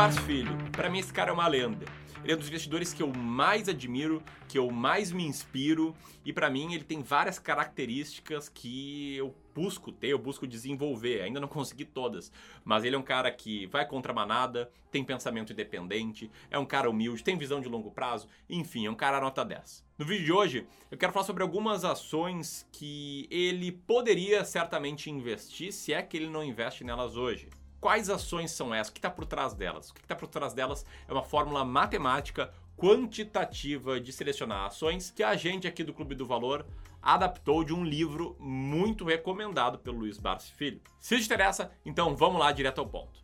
Barsi Filho, para mim esse cara é uma lenda. Ele é um dos investidores que eu mais admiro, que eu mais me inspiro e para mim ele tem várias características que eu busco ter, eu busco desenvolver. Ainda não consegui todas, mas ele é um cara que vai contra a manada, tem pensamento independente, é um cara humilde, tem visão de longo prazo, enfim, é um cara nota 10. No vídeo de hoje, eu quero falar sobre algumas ações que ele poderia certamente investir, se é que ele não investe nelas hoje. Quais ações são essas? O que está por trás delas? O que está por trás delas é uma fórmula matemática quantitativa de selecionar ações que a gente aqui do Clube do Valor adaptou de um livro muito recomendado pelo Luiz Barsi Filho. Se te interessa, então vamos lá direto ao ponto.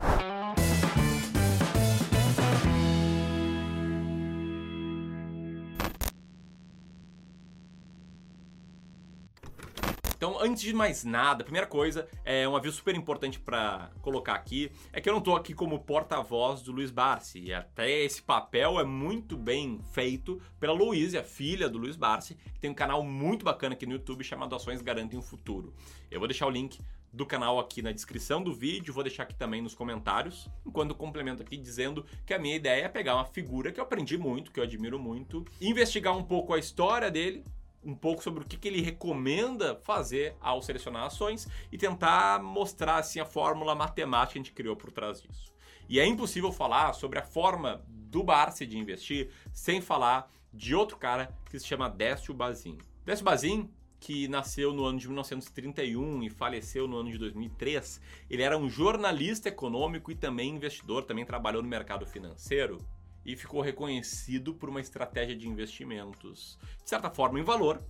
Então, antes de mais nada, primeira coisa, é um aviso super importante para colocar aqui, é que eu não estou aqui como porta-voz do Luiz Barsi, e até esse papel é muito bem feito pela Luísa, filha do Luiz Barsi, que tem um canal muito bacana aqui no YouTube chamado Ações Garantem o Futuro. Eu vou deixar o link do canal aqui na descrição do vídeo, vou deixar aqui também nos comentários, enquanto complemento aqui dizendo que a minha ideia é pegar uma figura que eu aprendi muito, que eu admiro muito, investigar um pouco a história dele, um pouco sobre o que, que ele recomenda fazer ao selecionar ações e tentar mostrar assim a fórmula matemática que a gente criou por trás disso. E é impossível falar sobre a forma do Barsi de investir sem falar de outro cara que se chama Décio Bazin. Décio Bazin, que nasceu no ano de 1931 e faleceu no ano de 2003, ele era um jornalista econômico e também investidor, também trabalhou no mercado financeiro e ficou reconhecido por uma estratégia de investimentos, de certa forma em valor,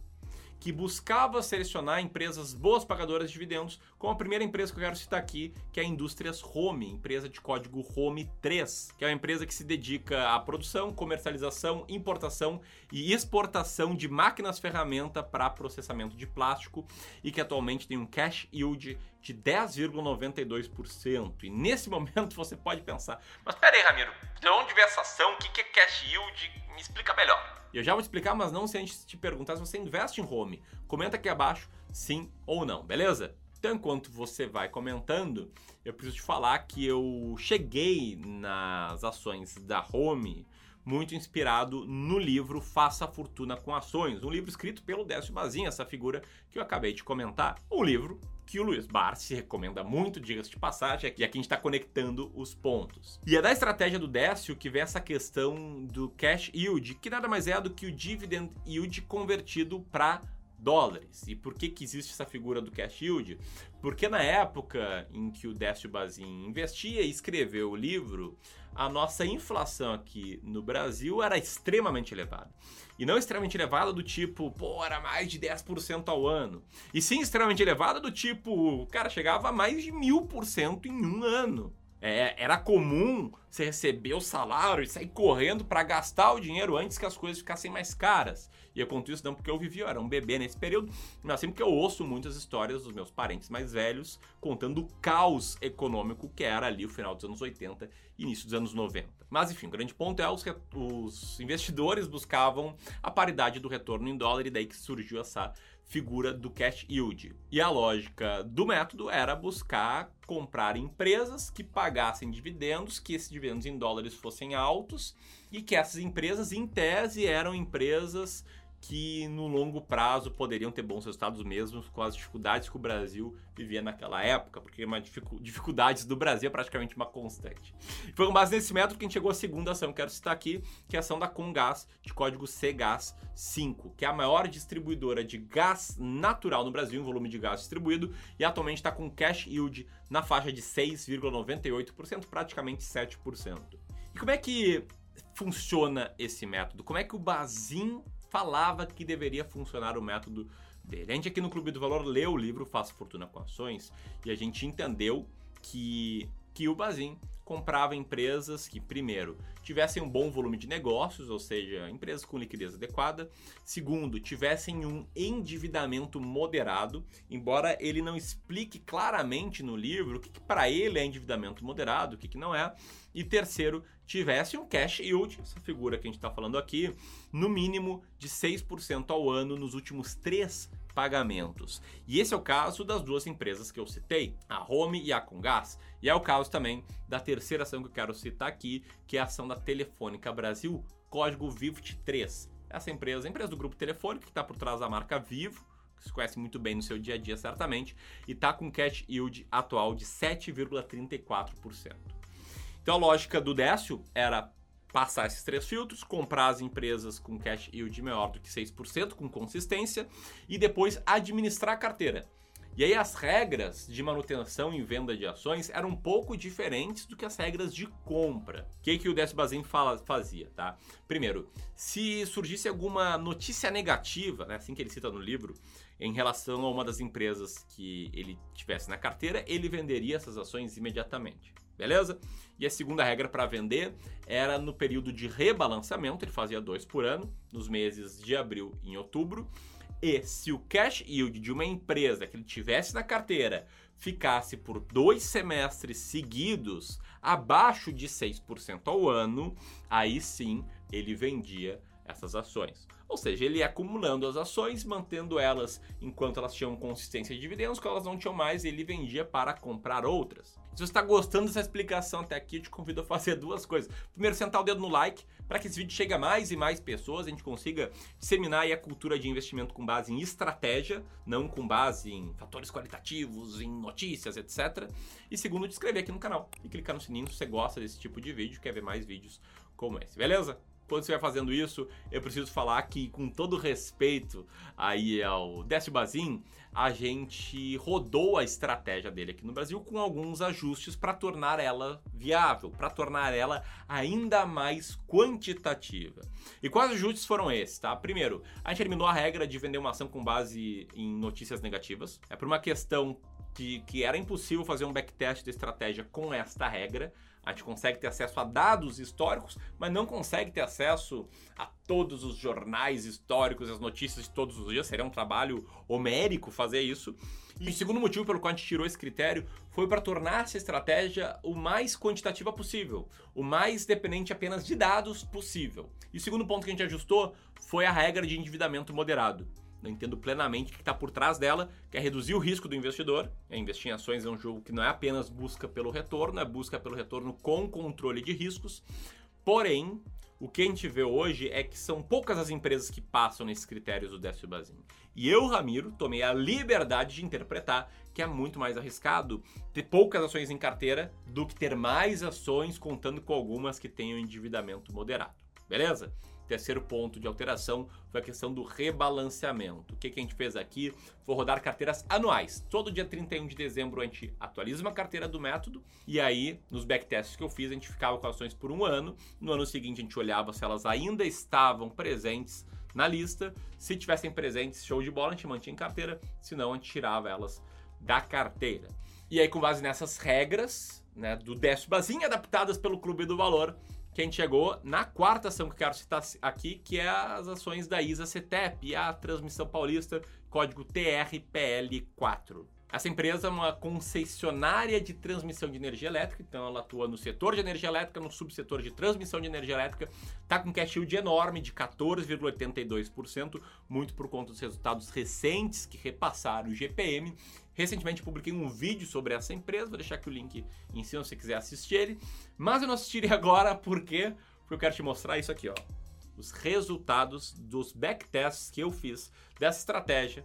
que buscava selecionar empresas boas pagadoras de dividendos, como a primeira empresa que eu quero citar aqui, que é a Indústrias Home, empresa de código Home 3, que é uma empresa que se dedica à produção, comercialização, importação e exportação de máquinas ferramenta para processamento de plástico e que atualmente tem um cash yield de 10,92%. E nesse momento você pode pensar, mas peraí, Ramiro, de onde vem essa ação? O que é cash yield? Me explica melhor. Eu já vou explicar, mas não se a gente te perguntar se você investe em home. Comenta aqui abaixo sim ou não, beleza? Então, enquanto você vai comentando, eu preciso te falar que eu cheguei nas ações da Home muito inspirado no livro Faça Fortuna com Ações, um livro escrito pelo Décio Bazinha, essa figura que eu acabei de comentar. Um livro que o Luiz Barsi recomenda muito, diga-se de passagem, e aqui a gente está conectando os pontos. E é da estratégia do Décio que vem essa questão do cash yield, que nada mais é do que o dividend yield convertido para dólares. E por que, que existe essa figura do cash yield? Porque na época em que o Décio Bazin investia e escreveu o livro, a nossa inflação aqui no Brasil era extremamente elevada. E não extremamente elevada do tipo, pô, era mais de 10% ao ano. E sim extremamente elevada do tipo, cara, chegava a mais de mil por cento em um ano. É, era comum você receber o salário e sair correndo para gastar o dinheiro antes que as coisas ficassem mais caras. E eu conto isso não porque eu vivi, eu era um bebê nesse período, mas sempre que eu ouço muitas histórias dos meus parentes mais velhos contando o caos econômico que era ali o final dos anos 80 e início dos anos 90. Mas enfim, o grande ponto é os, os investidores buscavam a paridade do retorno em dólar e daí que surgiu essa figura do cash yield. E a lógica do método era buscar comprar empresas que pagassem dividendos, que esses dividendos em dólares fossem altos e que essas empresas, em tese, eram empresas que no longo prazo poderiam ter bons resultados mesmo com as dificuldades que o Brasil vivia naquela época, porque uma dificu dificuldades do Brasil é praticamente uma constante. Foi com base nesse método que a gente chegou à segunda ação, quero citar aqui, que é a ação da Comgás, de código CGAS5, que é a maior distribuidora de gás natural no Brasil, em volume de gás distribuído, e atualmente está com cash yield na faixa de 6,98%, praticamente 7%. E como é que funciona esse método? Como é que o Bazin falava que deveria funcionar o método dele. A gente aqui no Clube do Valor leu o livro Faça Fortuna com Ações e a gente entendeu que, que o Bazin comprava empresas que, primeiro, tivessem um bom volume de negócios, ou seja, empresas com liquidez adequada. Segundo, tivessem um endividamento moderado, embora ele não explique claramente no livro o que, que para ele é endividamento moderado, o que, que não é. E terceiro, tivesse um cash yield, essa figura que a gente está falando aqui, no mínimo de 6% ao ano nos últimos três pagamentos. E esse é o caso das duas empresas que eu citei, a Home e a Congás. E é o caso também da terceira ação que eu quero citar aqui, que é a ação da Telefônica Brasil, código VIVT3. Essa empresa, a empresa do grupo Telefônica, que está por trás da marca Vivo, que se conhece muito bem no seu dia a dia certamente, e está com cash yield atual de 7,34%. Então a lógica do Décio era passar esses três filtros, comprar as empresas com cash yield maior do que 6%, com consistência, e depois administrar a carteira. E aí as regras de manutenção e venda de ações eram um pouco diferentes do que as regras de compra. O que, que o Décio fala, fazia, tá? Primeiro, se surgisse alguma notícia negativa, né, assim que ele cita no livro, em relação a uma das empresas que ele tivesse na carteira, ele venderia essas ações imediatamente. Beleza? E a segunda regra para vender era no período de rebalanceamento, ele fazia dois por ano, nos meses de abril e outubro, e se o cash yield de uma empresa que ele tivesse na carteira ficasse por dois semestres seguidos abaixo de 6% ao ano, aí sim ele vendia essas ações. Ou seja, ele ia acumulando as ações, mantendo elas enquanto elas tinham consistência de dividendos, quando elas não tinham mais, ele vendia para comprar outras. Se você está gostando dessa explicação até aqui, eu te convido a fazer duas coisas. Primeiro, sentar o dedo no like, para que esse vídeo chegue a mais e mais pessoas, a gente consiga disseminar a cultura de investimento com base em estratégia, não com base em fatores qualitativos, em notícias, etc. E segundo, te inscrever aqui no canal e clicar no sininho se você gosta desse tipo de vídeo, quer ver mais vídeos como esse, beleza? Quando estiver fazendo isso, eu preciso falar que, com todo respeito aí ao Décio Bazin, a gente rodou a estratégia dele aqui no Brasil com alguns ajustes para tornar ela viável, para tornar ela ainda mais quantitativa. E quais ajustes foram esses, tá? Primeiro, a gente eliminou a regra de vender uma ação com base em notícias negativas. É por uma questão que, que era impossível fazer um backtest da estratégia com esta regra. A gente consegue ter acesso a dados históricos, mas não consegue ter acesso a todos os jornais históricos, as notícias de todos os dias. Seria um trabalho homérico fazer isso. E o segundo motivo pelo qual a gente tirou esse critério foi para tornar essa estratégia o mais quantitativa possível, o mais dependente apenas de dados possível. E o segundo ponto que a gente ajustou foi a regra de endividamento moderado. Eu entendo plenamente o que está por trás dela, que é reduzir o risco do investidor. É, investir em ações é um jogo que não é apenas busca pelo retorno, é busca pelo retorno com controle de riscos. Porém, o que a gente vê hoje é que são poucas as empresas que passam nesses critérios do Décio Bazin. E eu, Ramiro, tomei a liberdade de interpretar que é muito mais arriscado ter poucas ações em carteira do que ter mais ações contando com algumas que tenham endividamento moderado. Beleza? Terceiro ponto de alteração foi a questão do rebalanceamento. O que, que a gente fez aqui foi rodar carteiras anuais. Todo dia 31 de dezembro a gente atualiza uma carteira do método e aí, nos backtests que eu fiz, a gente ficava com ações por um ano. No ano seguinte, a gente olhava se elas ainda estavam presentes na lista. Se tivessem presentes, show de bola, a gente mantinha em carteira. Se não, a gente tirava elas da carteira. E aí, com base nessas regras né, do décimo basinho adaptadas pelo Clube do Valor, que a gente chegou na quarta ação que eu quero citar aqui, que é as ações da ISA CETEP a Transmissão Paulista, código TRPL4. Essa empresa é uma concessionária de transmissão de energia elétrica, então ela atua no setor de energia elétrica, no subsetor de transmissão de energia elétrica, está com cash yield enorme de 14,82%, muito por conta dos resultados recentes que repassaram o GPM. Recentemente publiquei um vídeo sobre essa empresa, vou deixar aqui o link em cima se você quiser assistir ele, mas eu não assistirei agora porque, porque eu quero te mostrar isso aqui, ó. Os resultados dos backtests que eu fiz dessa estratégia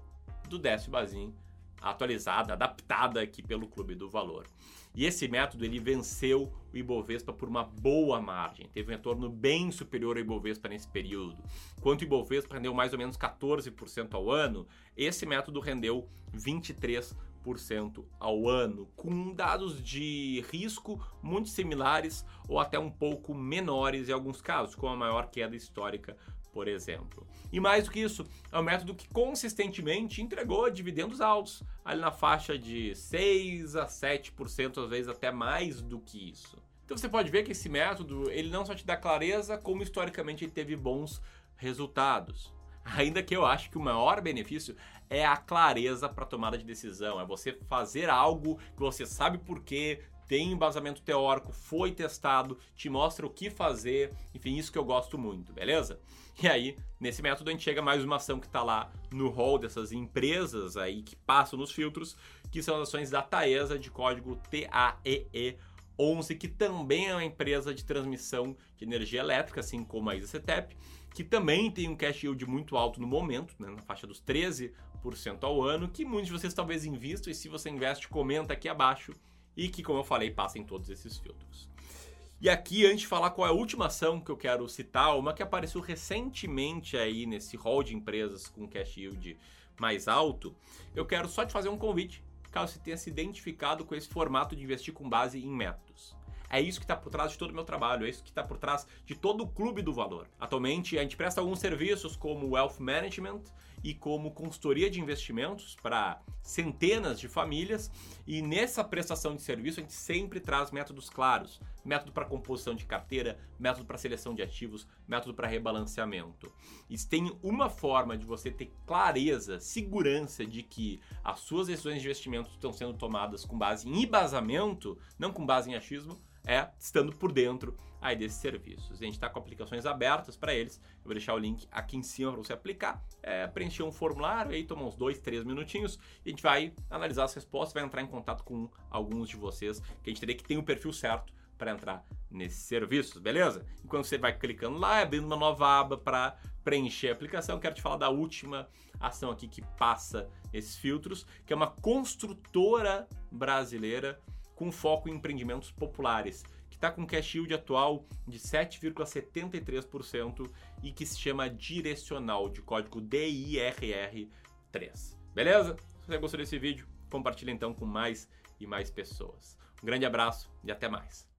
do Décio Bazin atualizada, adaptada aqui pelo Clube do Valor. E esse método ele venceu o Ibovespa por uma boa margem, teve um retorno bem superior ao Ibovespa nesse período. Quanto o Ibovespa rendeu mais ou menos 14% ao ano, esse método rendeu 23% ao ano, com dados de risco muito similares ou até um pouco menores em alguns casos, com a maior queda histórica por exemplo. E mais do que isso, é um método que consistentemente entregou dividendos altos, ali na faixa de 6 a 7%, às vezes até mais do que isso. Então você pode ver que esse método, ele não só te dá clareza, como historicamente ele teve bons resultados. Ainda que eu acho que o maior benefício é a clareza para tomada de decisão, é você fazer algo que você sabe por quê, tem embasamento teórico, foi testado, te mostra o que fazer, enfim, isso que eu gosto muito, beleza? E aí, nesse método, a gente chega a mais uma ação que está lá no hall dessas empresas aí que passam nos filtros, que são as ações da Taesa de código TAEE 11, que também é uma empresa de transmissão de energia elétrica, assim como a ISACETEP, que também tem um cash yield muito alto no momento, né, na faixa dos 13% ao ano, que muitos de vocês talvez invistam, e se você investe, comenta aqui abaixo, e que, como eu falei, passem todos esses filtros. E aqui, antes de falar qual é a última ação que eu quero citar, uma que apareceu recentemente aí nesse hall de empresas com cash yield mais alto, eu quero só te fazer um convite, caso você tenha se identificado com esse formato de investir com base em métodos. É isso que está por trás de todo o meu trabalho, é isso que está por trás de todo o clube do valor. Atualmente, a gente presta alguns serviços como Wealth Management e como consultoria de investimentos para centenas de famílias. E nessa prestação de serviço, a gente sempre traz métodos claros: método para composição de carteira, método para seleção de ativos, método para rebalanceamento. E tem uma forma de você ter clareza, segurança de que as suas decisões de investimento estão sendo tomadas com base em embasamento, não com base em achismo é estando por dentro aí desses serviços. A gente está com aplicações abertas para eles. Eu vou deixar o link aqui em cima para você aplicar, é, preencher um formulário, aí toma uns dois, três minutinhos e a gente vai analisar as respostas, vai entrar em contato com alguns de vocês que a gente teria que ter o perfil certo para entrar nesses serviços, beleza? Enquanto você vai clicando lá, abrindo uma nova aba para preencher a aplicação, quero te falar da última ação aqui que passa esses filtros, que é uma construtora brasileira com foco em empreendimentos populares, que está com cash yield atual de 7,73% e que se chama direcional, de código DIRR3. Beleza? Se você gostou desse vídeo, compartilhe então com mais e mais pessoas. Um grande abraço e até mais.